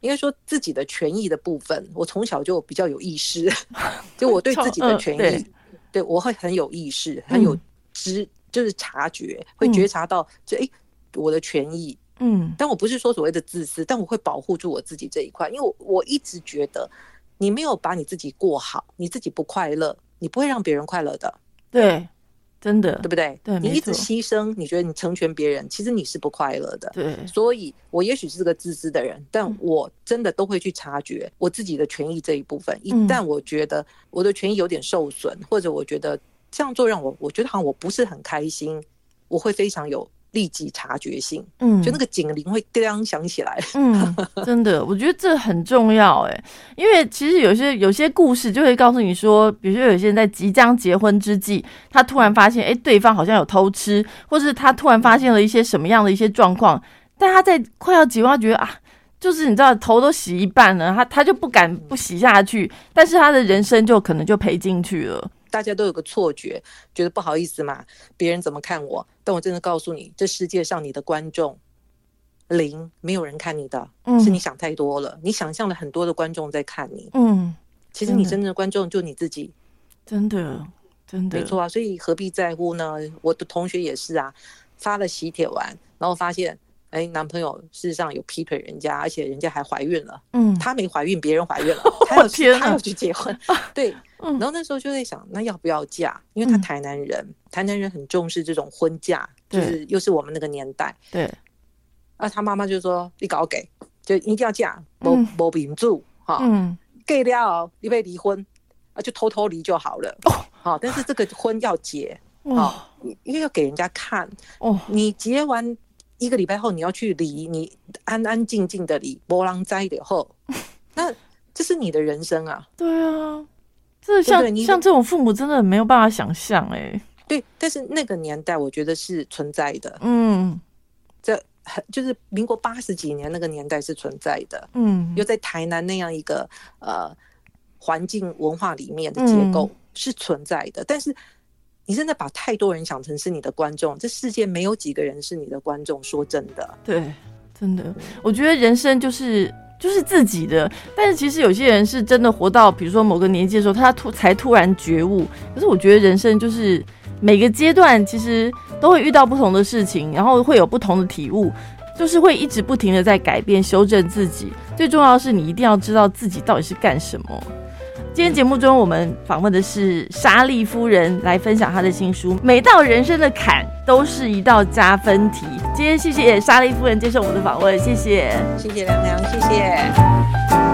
应该说自己的权益的部分，我从小就比较有意识，<laughs> 就我对自己的权益，对我会很有意识，很有知，就是察觉，会觉察到，就哎，我的权益，嗯。但我不是说所谓的自私，但我会保护住我自己这一块，因为我我一直觉得，你没有把你自己过好，你自己不快乐，你不会让别人快乐的，对，真的对不对？对你一直牺牲，你觉得你成全别人，其实你是不快乐的。对，所以，我也许是个自私的人，但嗯我真的都会去察觉我自己的权益这一部分。一嗯旦我觉得我的权益有点受损，或者我觉得这样做让我我觉得好像我不是很开心，我会非常有立即察觉性，嗯，就那个警铃会叮响起来。嗯，真的，<laughs> 我觉得这很重要哎，因为其实有些有些故事就会告诉你说，比如说有些人在即将结婚之际，他突然发现，哎，对方好像有偷吃，或是他突然发现了一些什么样的一些状况，但他在快要结婚，他觉得啊。就是你知道头都洗一半了，他他就不敢不洗下去，但是他的人生就可能就赔进去了。大家都有个错觉，觉得不好意思嘛，别人怎么看我？但我真的告诉你，这世界上你的观众零，没有人看你的，嗯是你想太多了。你想象了很多的观众在看你，嗯，其实你真正的观众就你自己。真的真的没错啊，所以何必在乎呢？我的同学也是啊，发了喜帖完，然后发现，哎，男朋友事实上有劈腿人家，而且人家还怀孕了，嗯她没怀孕，别人怀孕了，<laughs> 她要去天哪她要去结婚，<laughs> 对，嗯。然后那时候就在想，那要不要嫁？因为他嗯。台南人，台南人很重视这种婚嫁，就是又是我们那个年代，对，啊，他妈妈就说你搞给，就一定要嫁，没嗯。没屏住哈，嗯。给了你被离婚啊，就偷偷离就好了，好，但是这个婚要结。哦因为要给人家看，哦。你结完一个礼拜后你要去离，你安安静静的离，波浪灾的后，<laughs> 那这是你的人生啊，对啊，这像像这种父母真的没有办法想象哎、对。但是那个年代我觉得是存在的，嗯。这很就是民国八十几年那个年代是存在的，嗯。又在台南那样一个呃环境文化里面的结构嗯是存在的，但是。你真的把太多人想成是你的观众，这世界没有几个人是你的观众。说真的，对，真的，我觉得人生就是就是自己的，但是其实有些人是真的活到比如说某个年纪的时候，他突才突然觉悟。可是我觉得人生就是每个阶段其实都会遇到不同的事情，然后会有不同的体悟。就是会一直不停的在改变、修正自己。最重要的是，你一定要知道自己到底是干什么。今天节目中，我们访问的是莎莉夫人，来分享她的新书《每道人生的坎都是一道加分题》。今天谢谢莎莉夫人接受我们的访问，谢谢。谢谢凉凉，谢谢。